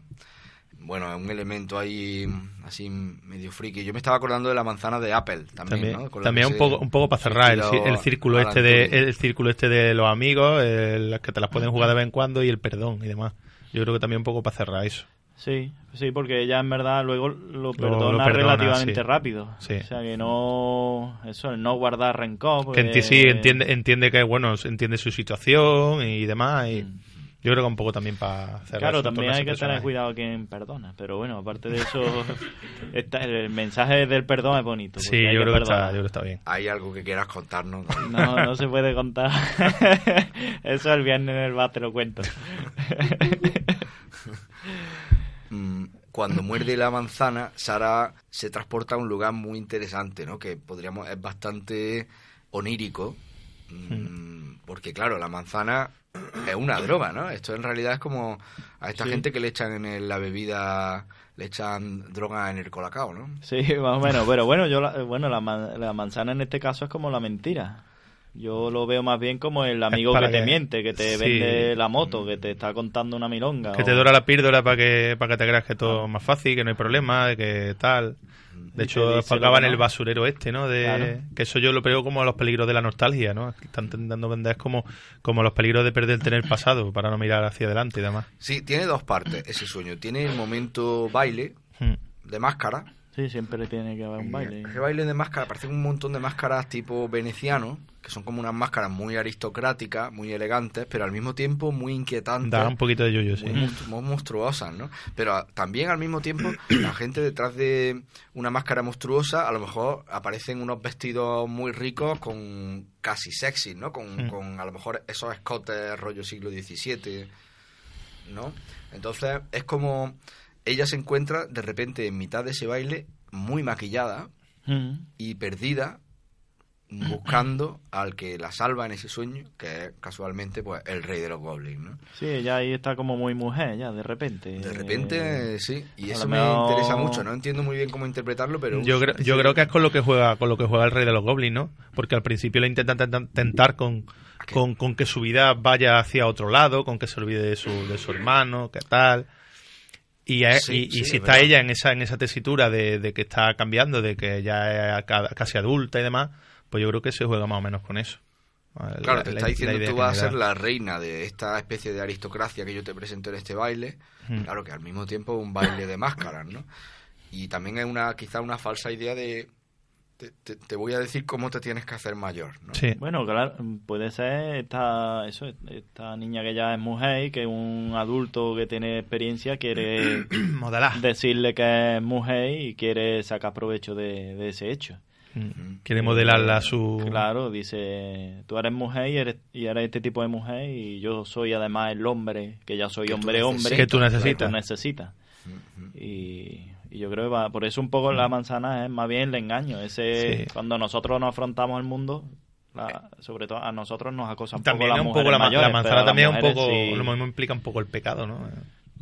Bueno, es un elemento ahí así medio friki. Yo me estaba acordando de la manzana de Apple también, También, ¿no? También que un poco, un poco para cerrar el, el círculo este de el círculo este de los amigos, el- las que te las pueden jugar de vez en cuando y el perdón y demás. Yo creo que también un poco para cerrar eso. Sí, sí, porque ella en verdad luego lo perdona, lo perdona, relativamente sí. rápido. Sí. O sea, que no... Eso, el no guardar rencor. Que porque- enti- sí entiende entiende que bueno entiende su situación y demás y yo creo que un poco también para cerrar. Claro, también hay que tener cuidado quien perdona. Pero bueno, aparte de eso, está- el mensaje del perdón es bonito. Sí, yo que creo que está- perdonar. yo creo que está bien. ¿Hay algo que quieras contarnos? No, no se puede contar. Eso el viernes en el bar te lo cuento. Mm, Cuando muerde la manzana, Sara se transporta a un lugar muy interesante, ¿no? Que podríamos... Es bastante onírico. mm, Porque claro, la manzana es una droga, ¿no? Esto en realidad es como a esta Sí. gente que le echan en el- la bebida, le echan droga en el colacao, ¿no? Sí, más o menos. Pero bueno, yo la, bueno la, man- la manzana en este caso es como la mentira. Yo lo veo más bien como el amigo que te miente, que te sí. vende la moto, que te está contando una milonga. Que o- te dora la píldora para que para que te creas que todo es más fácil, que no hay problema, de que tal. De hecho, que el basurero este, ¿no? De, Claro. Que eso yo lo veo como los peligros de la nostalgia, ¿no? Que están intentando vender como, como los peligros de perderte en el pasado para no mirar hacia adelante y demás. Sí, tiene dos partes ese sueño. Tiene el momento baile Hmm. de máscara. Sí, siempre tiene que haber un baile. Ese baile de máscara, parecen un montón de máscaras tipo veneciano, que son como unas máscaras muy aristocráticas, muy elegantes, pero al mismo tiempo muy inquietantes. Da un poquito de yoyo, sí. muy, monstru- muy monstruosas, ¿no? Pero a- también al mismo tiempo, la gente detrás de una máscara monstruosa, a lo mejor aparecen unos vestidos muy ricos con casi sexy, ¿no? Con, Mm. con a lo mejor esos escotes rollo siglo XVII, ¿no? Entonces es como ella se encuentra de repente en mitad de ese baile muy maquillada Mm. y perdida buscando al que la salva en ese sueño, que es casualmente pues el rey de los goblins, ¿no? Sí, ella ahí está como muy mujer, ya, de repente. De repente, sí, y a eso me mejor- interesa mucho, no entiendo muy bien cómo interpretarlo, pero... Yo creo, yo creo que es con lo que juega con lo que juega el rey de los goblins, ¿no? Porque al principio le intentan tentan- tentar con, con, con que su vida vaya hacia otro lado, con que se olvide de su, de su hermano, que tal. Y, a- Sí, y, y sí, si es está verdad. ella en esa en esa tesitura de, de que está cambiando, de que ya es ca- casi adulta y demás, pues yo creo que se juega más o menos con eso. La- Claro, te está diciendo idea tú que vas a ser la reina de esta especie de aristocracia que yo te presento en este baile. Hmm. Claro que al mismo tiempo es un baile de máscaras, ¿no? Y también es una quizá una falsa idea de te, te- te voy a decir cómo te tienes que hacer mayor, ¿no? Bueno, claro, puede ser esta, eso, esta niña que ya es mujer y que un adulto que tiene experiencia quiere Modelar. decirle que es mujer y quiere sacar provecho de, de ese hecho. Quiere modelarla a su... Claro, dice, tú eres mujer y eres, y eres este tipo de mujer y yo soy además el hombre, que ya soy Que tú hombre hombre. necesitas. Que tú necesitas. necesitas. Y, y yo creo que va, por eso un poco la manzana es más bien el engaño. Ese, Sí. Cuando nosotros nos afrontamos al mundo, la- sobre todo a nosotros nos acosan un También poco es las un poco la, mayores, la manzana también es un poco sí- lo mismo implica un poco el pecado no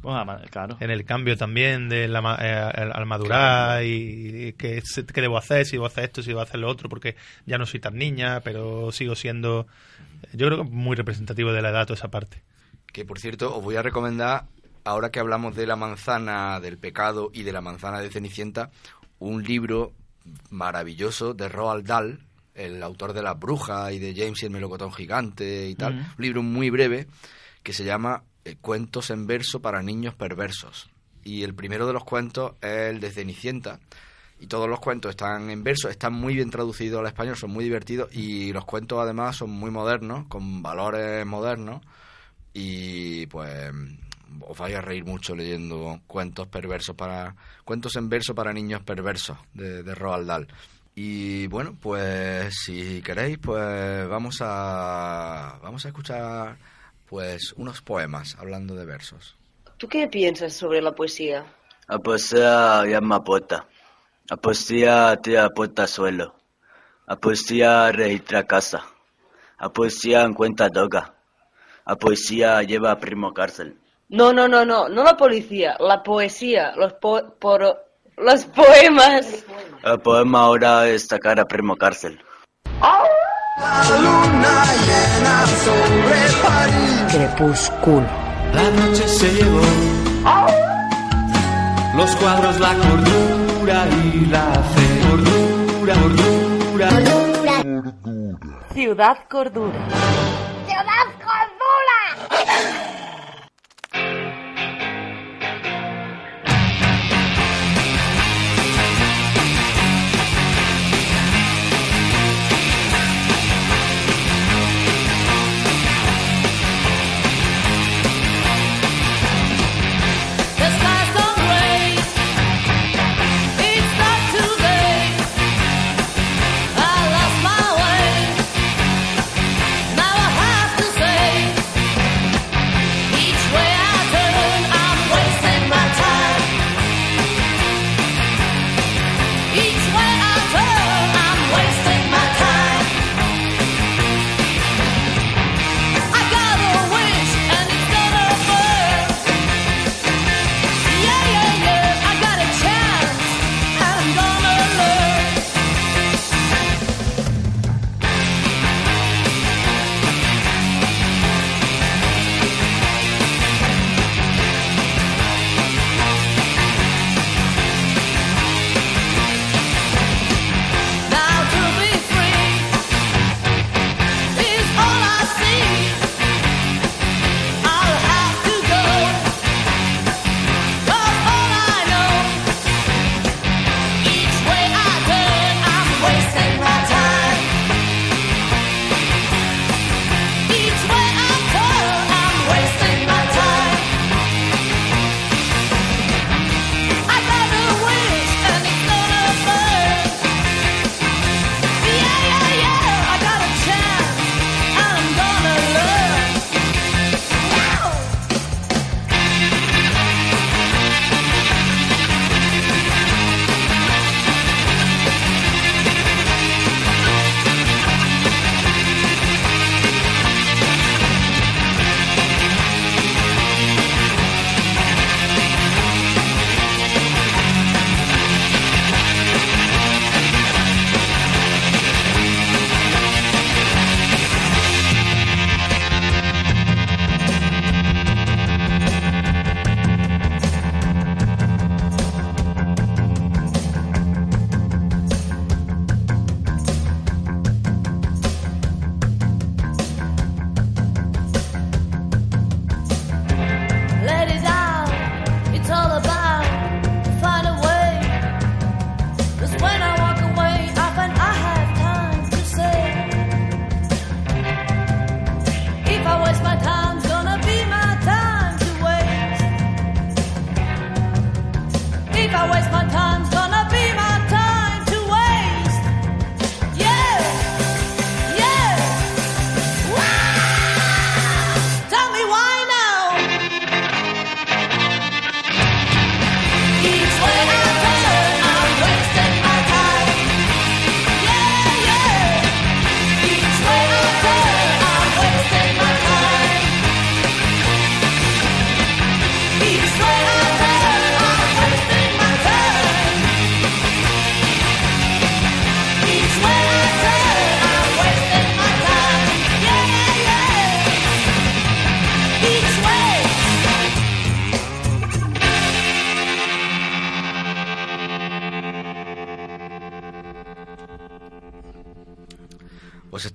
Pues, claro. En el cambio también de la ma- eh, al, madurar y, y qué, se- qué debo hacer si debo hacer esto si debo hacer lo otro porque ya no soy tan niña pero sigo siendo yo creo que muy representativo de la edad toda esa parte. Que por cierto, os voy a recomendar ahora que hablamos de la manzana del pecado y de la manzana de Cenicienta, un libro maravilloso de Roald Dahl, el autor de Las Brujas y de James y el Melocotón Gigante y tal, Mm. un libro muy breve que se llama eh, Cuentos en verso para niños perversos. Y el primero de los cuentos es el de Cenicienta. Y todos los cuentos están en verso, están muy bien traducidos al español, son muy divertidos y los cuentos además son muy modernos, con valores modernos. Y pues os vais a reír mucho leyendo cuentos perversos para cuentos en verso para niños perversos de, de Roald Dahl. Y bueno, pues si queréis, pues vamos a vamos a escuchar pues unos poemas hablando de versos. ¿Tú qué piensas sobre la poesía? La poesía llama poeta. La poesía tira puerta al suelo. La poesía registra casa. La poesía encuentra droga. La poesía lleva a primo cárcel. No, no, no, no, no la policía, la poesía, los po por- los poemas. El poema ahora es sacar a primo a cárcel. Crepúsculo. La noche se llevó los cuadros, la cordura y la fe. Cordura, cordura. Ciudad Cordura. ¡Ciudad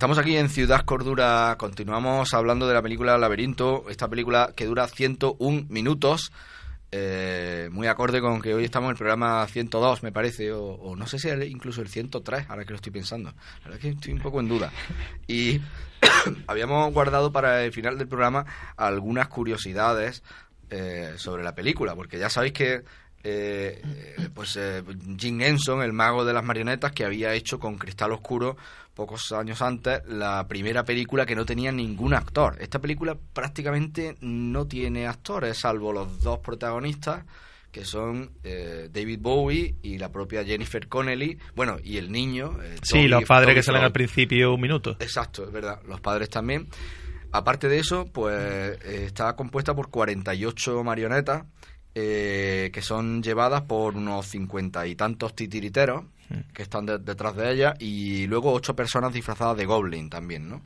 estamos aquí en Ciudad Cordura, continuamos hablando de la película Laberinto, esta película que dura 101 minutos, eh, muy acorde con que hoy estamos en el programa 102, me parece, o, o no sé si era incluso el 103, ahora que lo estoy pensando. La verdad es que estoy un poco en duda. Y habíamos guardado para el final del programa algunas curiosidades eh, sobre la película, porque ya sabéis que eh, pues eh, Jim Henson, el mago de las marionetas, que había hecho con Cristal Oscuro pocos años antes la primera película que no tenía ningún actor. Esta película prácticamente no tiene actores, salvo los dos protagonistas, que son eh, David Bowie y la propia Jennifer Connelly, bueno, y el niño. eh, Sí, los padres que salen Floyd. al principio un minuto. Exacto, es verdad. Los padres también. Aparte de eso, pues eh, está compuesta por 48 marionetas eh, que son llevadas por unos cincuenta y tantos titiriteros que están de- detrás de ella y luego ocho personas disfrazadas de goblin también, ¿no?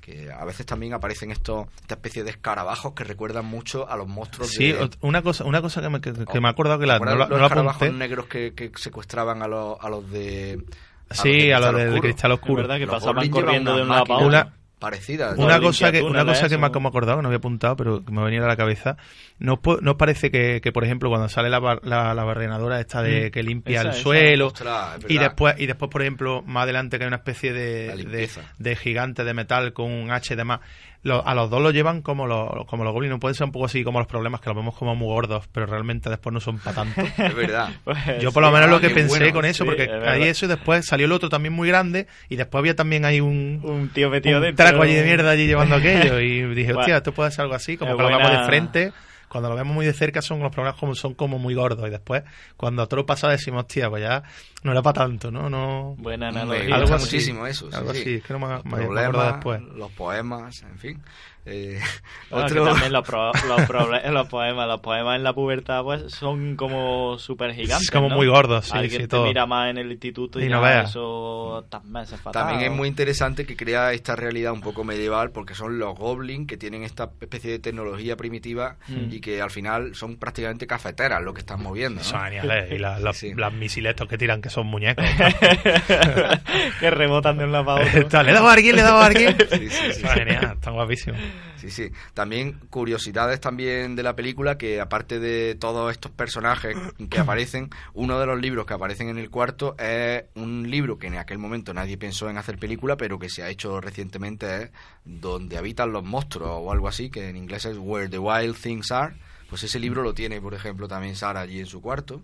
Que a veces también aparecen estos, esta especie de escarabajos que recuerdan mucho a los monstruos Sí, de... una cosa, una cosa que me, que, que me he acordado que la, no, ¿Recuerdas la, los no la escarabajos apunté. negros que, que secuestraban a los, a los de... Sí, a los Cristal del Oscuro? Cristal Oscuro. Es verdad que Los pasaban corriendo de unas un lado para máquinas otro. Parecidas. Una cosa que una cosa que me, eso. que me he acordado, que no había apuntado, pero que me venía a la cabeza. ¿No, os no os parece que, que, por ejemplo, cuando sale la, bar- la, la barrenadora esta de Mm. que limpia Esa, el esa. suelo Ostras, y después y después, por ejemplo, más adelante que hay una especie de, de, de gigante de metal con un H y demás, lo- a los dos lo llevan como los, como los goblins. No pueden ser un poco así como los problemas que los vemos como muy gordos, pero realmente después no son para tanto. Es verdad. Pues Yo por lo sí, menos ah, lo que qué pensé bueno, con eso, sí, porque es verdad. eso y después salió el otro también muy grande y después había también ahí un, Un tío metido un dentro. traco allí de mierda allí llevando aquello y dije, hostia, esto puede ser algo así, como es que lo vemos de frente, cuando lo vemos muy de cerca son los problemas como son como muy gordos y después cuando a todo lo pasa decimos, hostia, pues ya no era para tanto, ¿no? no Buena analogía. Algo así, muchísimo eso. sí, algo sí. así, es que no me, Los me- acuerdo después. los poemas, en fin. Eh, Bueno, otro- también los, pro- los, proble- los poemas, los poemas en la pubertad pues son como súper gigantes. Es como ¿no? muy gordos, sí, Alguien sí, te todo. mira más en el instituto y, Y no veas. eso también se fatal. También es muy interesante que crea esta realidad un poco medieval porque son los goblins que tienen esta especie de tecnología primitiva Mm. y que al final son prácticamente cafeteras lo que están moviendo. ¿no? Son geniales, y la- la- Sí. las misiles estos que tiran que son muñecos. que rebotan de un lado para otro. Está, le daba a alguien, le daba a alguien. Sí, sí. genial, están guapísimos. Sí, sí. También curiosidades también de la película que aparte de todos estos personajes que aparecen, uno de los libros que aparecen en el cuarto es un libro que en aquel momento nadie pensó en hacer película, pero que se ha hecho recientemente es Donde habitan los monstruos o algo así, que en inglés es Where the Wild Things Are. Pues ese libro lo tiene, por ejemplo, también Sara allí en su cuarto.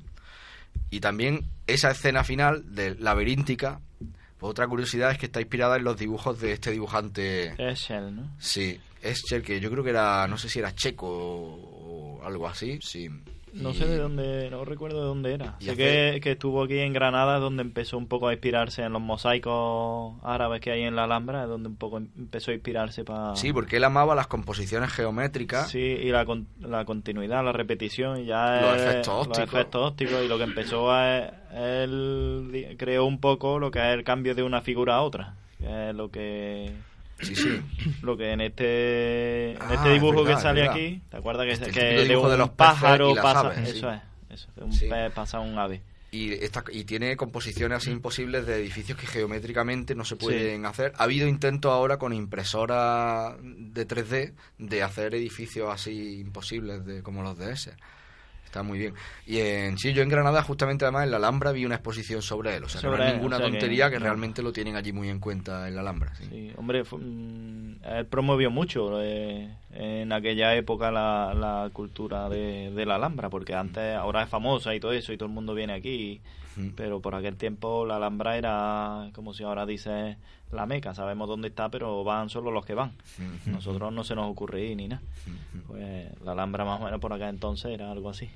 Y también esa escena final de laberíntica, pues otra curiosidad es que está inspirada en los dibujos de este dibujante Eschel, ¿no? Sí, Escher, que yo creo que era, no sé si era checo o algo así, sí. No sé de dónde, no recuerdo de dónde era. Sé que, que estuvo aquí en Granada, donde empezó un poco a inspirarse en los mosaicos árabes que hay en la Alhambra, donde un poco empezó a inspirarse para... Sí, porque él amaba las composiciones geométricas. Sí, y la, con- la continuidad, la repetición, y ya Los es- efectos ópticos. Los efectos ópticos, y lo que empezó a... Él creó un poco lo que es el cambio de una figura a otra, que es lo que... Sí, sí. Lo que en este, en Ah, este es dibujo verdad, que sale aquí, ¿te acuerdas que, Este, el que de dibujo un de los peces pájaro y las pasa... aves, eso sí. es, eso, un Sí. pez pasa un ave. Y, esta, y tiene composiciones así imposibles de edificios que geométricamente no se pueden hacer. Ha habido intentos ahora con impresora de 3D de hacer edificios así imposibles de, como los de ese. Está muy bien. Y en sí, yo en Granada, justamente además en la Alhambra, vi una exposición sobre él. O sea, que no es ninguna o sea que- tontería que, realmente lo tienen allí muy en cuenta en la Alhambra. sí. Sí, hombre, fu- mm, él promovió mucho eh, en aquella época la, la cultura de, de la Alhambra, porque antes, ahora es famosa y todo eso, y todo el mundo viene aquí, Pero por aquel tiempo la Alhambra era, como si ahora dice, la Meca, sabemos dónde está, pero van solo los que van. Nosotros no se nos ocurre ir ni nada. Pues la Alhambra más o menos por acá entonces era algo así.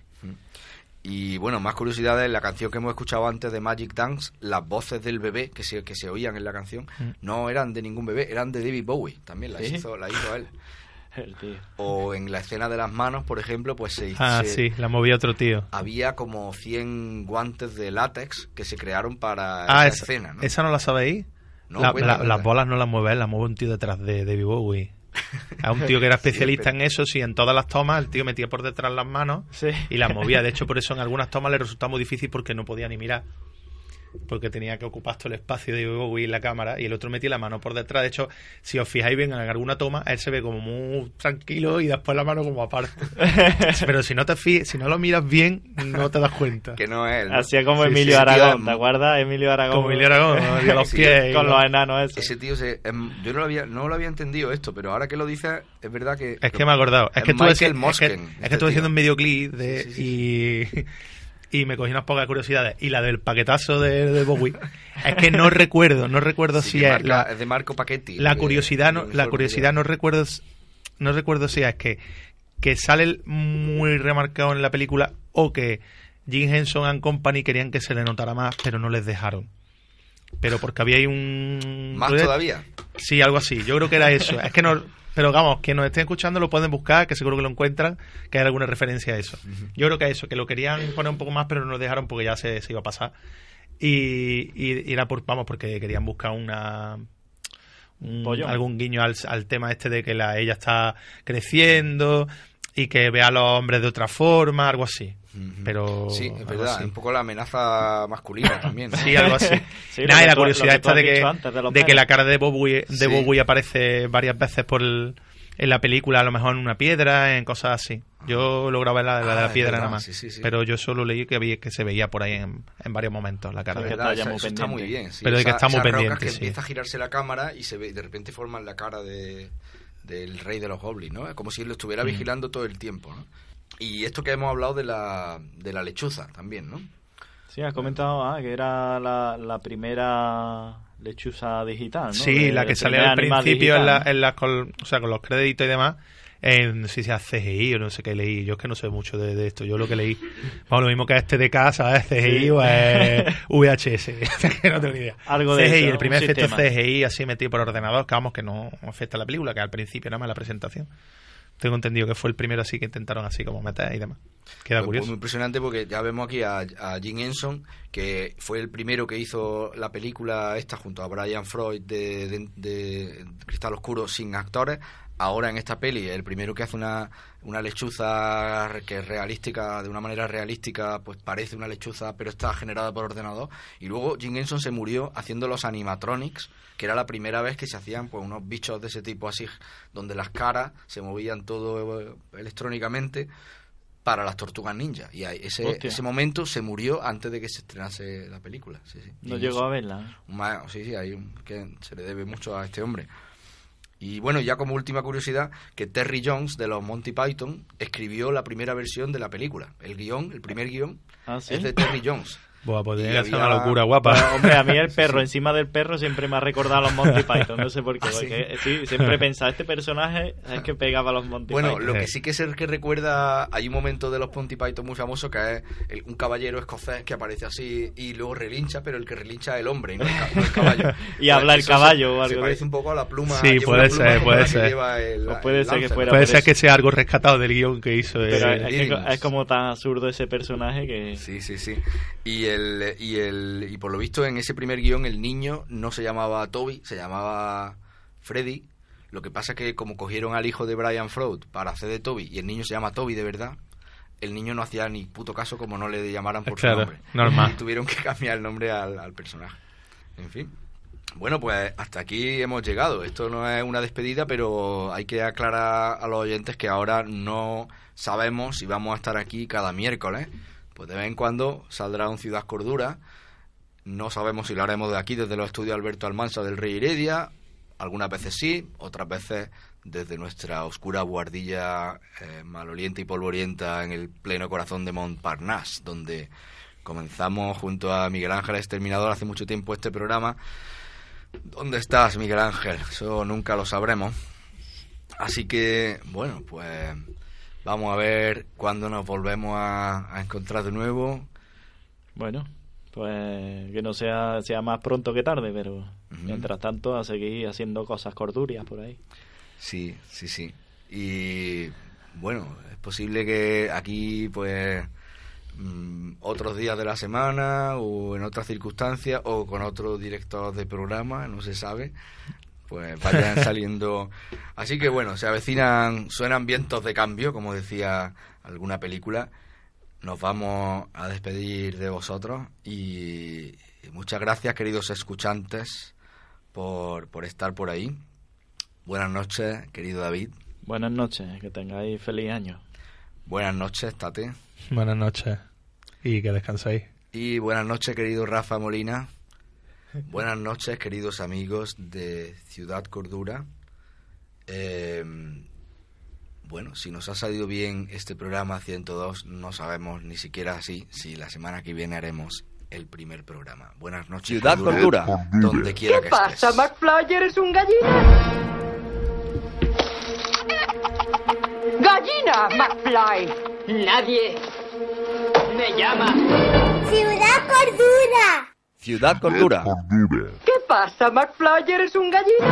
Y bueno, más curiosidades, la canción que hemos escuchado antes de Magic Dance, las voces del bebé que se, que se oían en la canción, no eran de ningún bebé, eran de David Bowie, también las ¿Sí? hizo, la hizo él. El tío. O en la escena de las manos, por ejemplo, pues se, Ah, se- sí, la movía otro tío. había como 100 guantes de látex que se crearon para Ah, esa esa, escena, ¿no? ¿esa no la sabéis? No, La- la-. Las bolas no las mueve él, las mueve un tío detrás de David Bowie. A un tío que era especialista en eso, sí, en todas las tomas el tío metía por detrás las manos Sí. y las movía. De hecho, por eso en algunas tomas le resultaba muy difícil porque no podía ni mirar. Porque tenía que ocupar todo el espacio de Bowie en la cámara y el otro metía la mano por detrás. De hecho, si os fijáis bien en alguna toma, él se ve como muy tranquilo y después la mano como aparte. Pero si no te fi- si no lo miras bien, no te das cuenta. Que no es él. como Sí, Emilio sí, Aragón, tío, ¿te acuerdas? Emilio Aragón. Como Emilio Aragón, ¿no? Los pies. Con lo- los enanos esos. Ese tío, se, em, yo no lo, había, no lo había entendido esto, pero ahora que lo dices, es verdad que... Es que me he acordado. Es que estuve, Michael es que, Mosken, es que este estuve haciendo un videoclip de, y, y me cogí unas pocas curiosidades. Y la del paquetazo de, de Bowie. es que no recuerdo, no recuerdo Sí, si es marca- la, de Marco Paquetti. la curiosidad, no, la curiosidad no recuerdo, no recuerdo si es que, que sale muy remarcado en la película o que Jim Henson and Company querían que se le notara más, pero no les dejaron. Pero porque había ahí un... ¿Más todavía? Sí, algo así. Yo creo que era eso. Es que no... Pero vamos, quien nos estén escuchando lo pueden buscar, que seguro que lo encuentran, que hay alguna referencia a eso. Yo creo que eso, que lo querían poner un poco más, pero no lo dejaron porque ya se, se iba a pasar. Y, y- era por, vamos, porque querían buscar una un- algún guiño al, al tema este de que la, ella está creciendo y que vea a los hombres de otra forma, algo así. Pero Sí, es verdad, un poco la amenaza masculina también. ¿no? Sí, algo así. Sí, Nada, y la curiosidad esta de que, antes de de que la cara de Bowie, de Sí. Bowie aparece varias veces por el- en la película, a lo mejor en una piedra, en cosas así. Yo lograba ver la, la de Ah, la es piedra verdad, nada más. sí, sí, sí. Pero yo solo leí que, había, que se veía por ahí en, en varios momentos la cara de verdad, eso- está muy bien. sí, Pero de que esa- está muy esas rocas pendiente, que sí. empieza a girarse la cámara y se ve, de repente forman la cara de, del rey de los goblins, ¿no? Es como si él lo estuviera Mm. vigilando todo el tiempo, ¿no? Y esto que hemos hablado de la, de la lechuza también, ¿no? Sí, has comentado ah, que era la, la primera lechuza digital, ¿no? Sí, De- la que sale al principio en, la, en las col- o sea, con los créditos y demás. En, si sea CGI o no sé qué leí. Yo es que no sé mucho de, de esto. Yo lo que leí. Vamos, lo mismo que este de casa, ¿es CGI Sí. o es VHS. que no tengo ni idea. Algo de CGI, eso, el primer efecto sistema. CGI así metido por ordenador, que vamos, que no afecta a la película, que al principio nada más la presentación. Tengo entendido que fue el primero así que intentaron así como meter y demás. Queda Pues, curioso. muy impresionante porque ya vemos aquí a, a Jim Henson, que fue el primero que hizo la película esta junto a Brian Freud de, de- de Cristal Oscuro sin actores. Ahora en esta peli, el primero que hace una, una lechuza que es realística, de una manera realística, pues parece una lechuza, pero está generada por ordenador. Y luego Jim Henson se murió haciendo los animatronics, que era la primera vez que se hacían pues unos bichos de ese tipo así, donde las caras se movían todo eh, electrónicamente para las tortugas ninja. Y ese, ese momento se murió antes de que se estrenase la película. Sí, sí. No llegó a verla. sí, sí, hay un- que se le debe mucho a este hombre. Y bueno, ya como última curiosidad, que Terry Jones de los Monty Python escribió la primera versión de la película. El guion, el primer guion, Ah, ¿sí? es de Terry Jones. Buah, pues tiene había- una locura guapa. Bueno, hombre, a mí el perro encima del perro siempre me ha recordado a los Monty Python, no sé por qué. ¿Ah, sí? porque, sí, siempre he pensado, este personaje es que pegaba a los Monty Bueno, Python. lo que sí que es el que recuerda, hay un momento de los Monty Python muy famoso que es el- un caballero escocés que aparece así y luego relincha, pero el que relincha es el hombre y no el, ca- no el caballo. Y habla el caballo se, o algo Se de parece un poco a la pluma. Sí, lleva puede ser, puede ser. lleva el- O puede el ser que fuera Puede por ser que sea algo rescatado del guion que hizo. Pero es, como tan absurdo ese personaje que... Sí, sí, sí. Y el y el y por lo visto en ese primer guion el niño no se llamaba Toby, se llamaba Freddy. Lo que pasa es que como cogieron al hijo de Brian Freud para hacer de Toby y el niño se llama Toby de verdad, el niño no hacía ni puto caso como no le llamaran por Claro, su nombre. normal. Y tuvieron que cambiar el nombre al, al personaje. En fin. Bueno, pues hasta aquí hemos llegado. Esto no es una despedida, pero hay que aclarar a los oyentes que ahora no sabemos si vamos a estar aquí cada miércoles. Pues de vez en cuando saldrá un Ciudad Cordura. No sabemos si lo haremos de aquí, desde los estudios Alberto Almansa del Rey Heredia. Algunas veces sí, otras veces desde nuestra oscura guardilla eh, malolienta y polvorienta en el pleno corazón de Montparnasse, donde comenzamos junto a Miguel Ángel Exterminador hace mucho tiempo este programa. ¿Dónde estás, Miguel Ángel? Eso nunca lo sabremos. Así que, bueno, pues vamos a ver cuándo nos volvemos a, a encontrar de nuevo. Bueno, pues que no sea, sea más pronto que tarde, pero mientras tanto a seguir haciendo cosas cordurias por ahí. Sí, sí, sí. Y bueno, es posible que aquí, pues, mm, otros días de la semana o en otras circunstancias o con otro director de programa, no se sabe, pues vayan saliendo. Así que bueno, se avecinan, suenan vientos de cambio, como decía alguna película. Nos vamos a despedir de vosotros y, muchas gracias, queridos escuchantes, por, por estar por ahí. Buenas noches, querido David. Buenas noches, que tengáis feliz año. Buenas noches, Tate. Buenas noches. Y que descanséis. Y buenas noches, querido Rafa Molina. Buenas noches, queridos amigos de Ciudad Cordura. Eh, bueno, si nos ha salido bien este programa 102, no sabemos ni siquiera así si la semana que viene haremos el primer programa. Buenas noches, Ciudad Cordura. donde quiera ¿Qué pasa. McFly? ¿Eres un gallina? ¡Gallina, McFly! Nadie me llama. Ciudad Cordura. Ciudad Cordura. ¿Qué pasa, McFly? ¿Eres un gallina?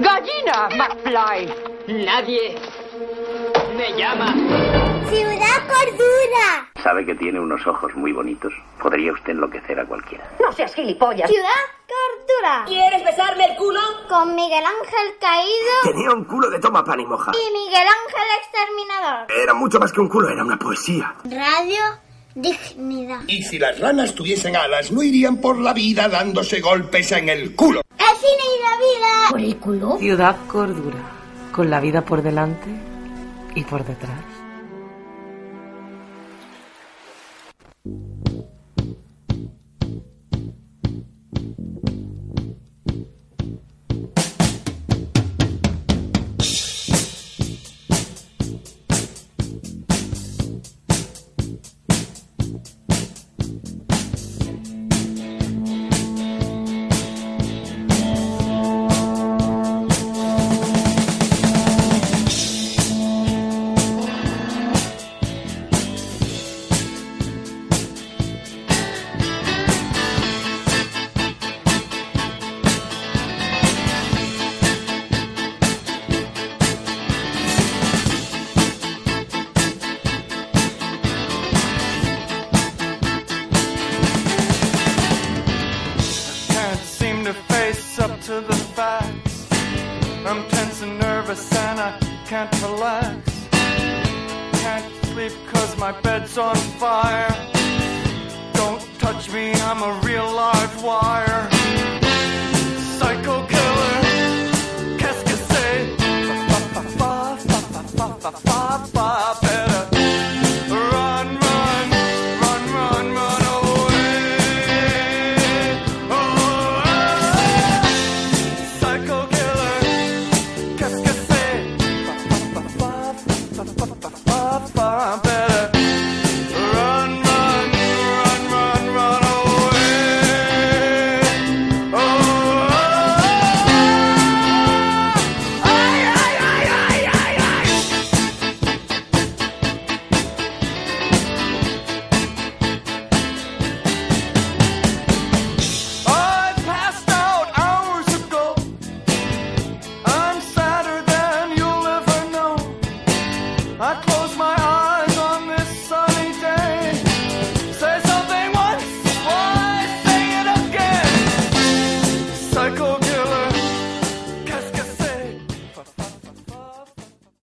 ¡Gallina, McFly! Nadie me llama. Ciudad Cordura. Sabe que tiene unos ojos muy bonitos. Podría usted enloquecer a cualquiera. No seas gilipollas. Ciudad Cordura. ¿Quieres besarme el culo? Con Miguel Ángel Caído Tenía un culo de toma pan y moja. y Miguel Ángel Exterminador. Era mucho más que un culo, era una poesía. Radio Dignidad. Y si las ranas tuviesen alas, no irían por la vida dándose golpes en el culo. El cine y la vida. ¿Por el culo? Ciudad Cordura, con la vida por delante y por detrás.